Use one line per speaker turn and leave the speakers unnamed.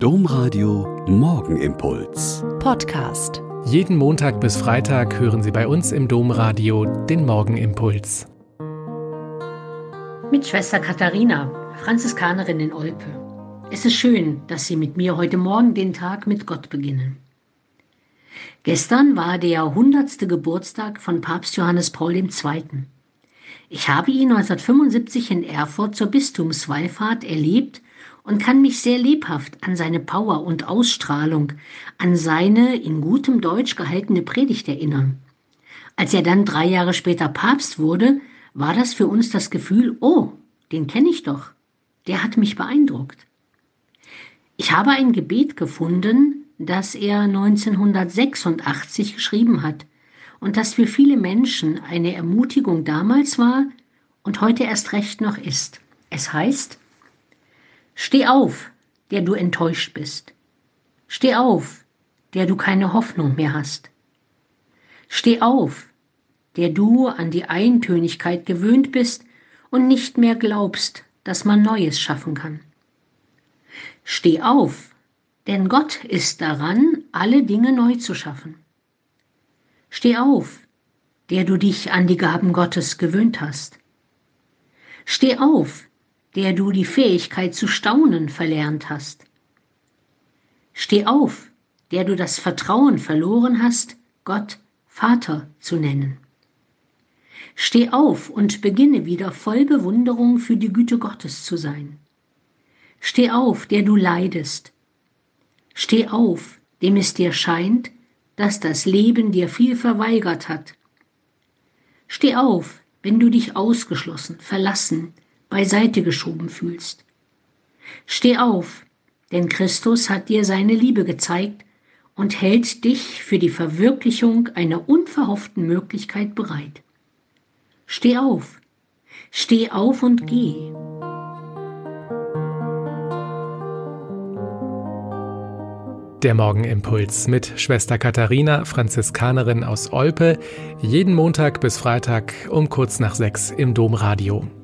Domradio Morgenimpuls.
Podcast.
Jeden Montag bis Freitag hören Sie bei uns im Domradio den Morgenimpuls.
Mit Schwester Katharina, Franziskanerin in Olpe. Es ist schön, dass Sie mit mir heute Morgen den Tag mit Gott beginnen. Gestern war der 100. Geburtstag von Papst Johannes Paul II. Ich habe ihn 1975 in Erfurt zur Bistumswallfahrt erlebt und kann mich sehr lebhaft an seine Power und Ausstrahlung, an seine in gutem Deutsch gehaltene Predigt erinnern. Als er dann drei Jahre später Papst wurde, war das für uns das Gefühl, oh, den kenne ich doch, der hat mich beeindruckt. Ich habe ein Gebet gefunden, das er 1986 geschrieben hat und das für viele Menschen eine Ermutigung damals war und heute erst recht noch ist. Es heißt, Steh auf, der du enttäuscht bist. Steh auf, der du keine Hoffnung mehr hast. Steh auf, der du an die Eintönigkeit gewöhnt bist und nicht mehr glaubst, dass man Neues schaffen kann. Steh auf, denn Gott ist daran, alle Dinge neu zu schaffen. Steh auf, der du dich an die Gaben Gottes gewöhnt hast. Steh auf, der du die Fähigkeit zu staunen verlernt hast. Steh auf, der du das Vertrauen verloren hast, Gott Vater zu nennen. Steh auf und beginne wieder voll Bewunderung für die Güte Gottes zu sein. Steh auf, der du leidest. Steh auf, dem es dir scheint, dass das Leben dir viel verweigert hat. Steh auf, wenn du dich ausgeschlossen, verlassen, beiseite geschoben fühlst. Steh auf, denn Christus hat dir seine Liebe gezeigt und hält dich für die Verwirklichung einer unverhofften Möglichkeit bereit. Steh auf, steh auf und geh.
Der Morgenimpuls mit Schwester Katharina, Franziskanerin aus Olpe, jeden Montag bis Freitag um kurz nach sechs im Domradio.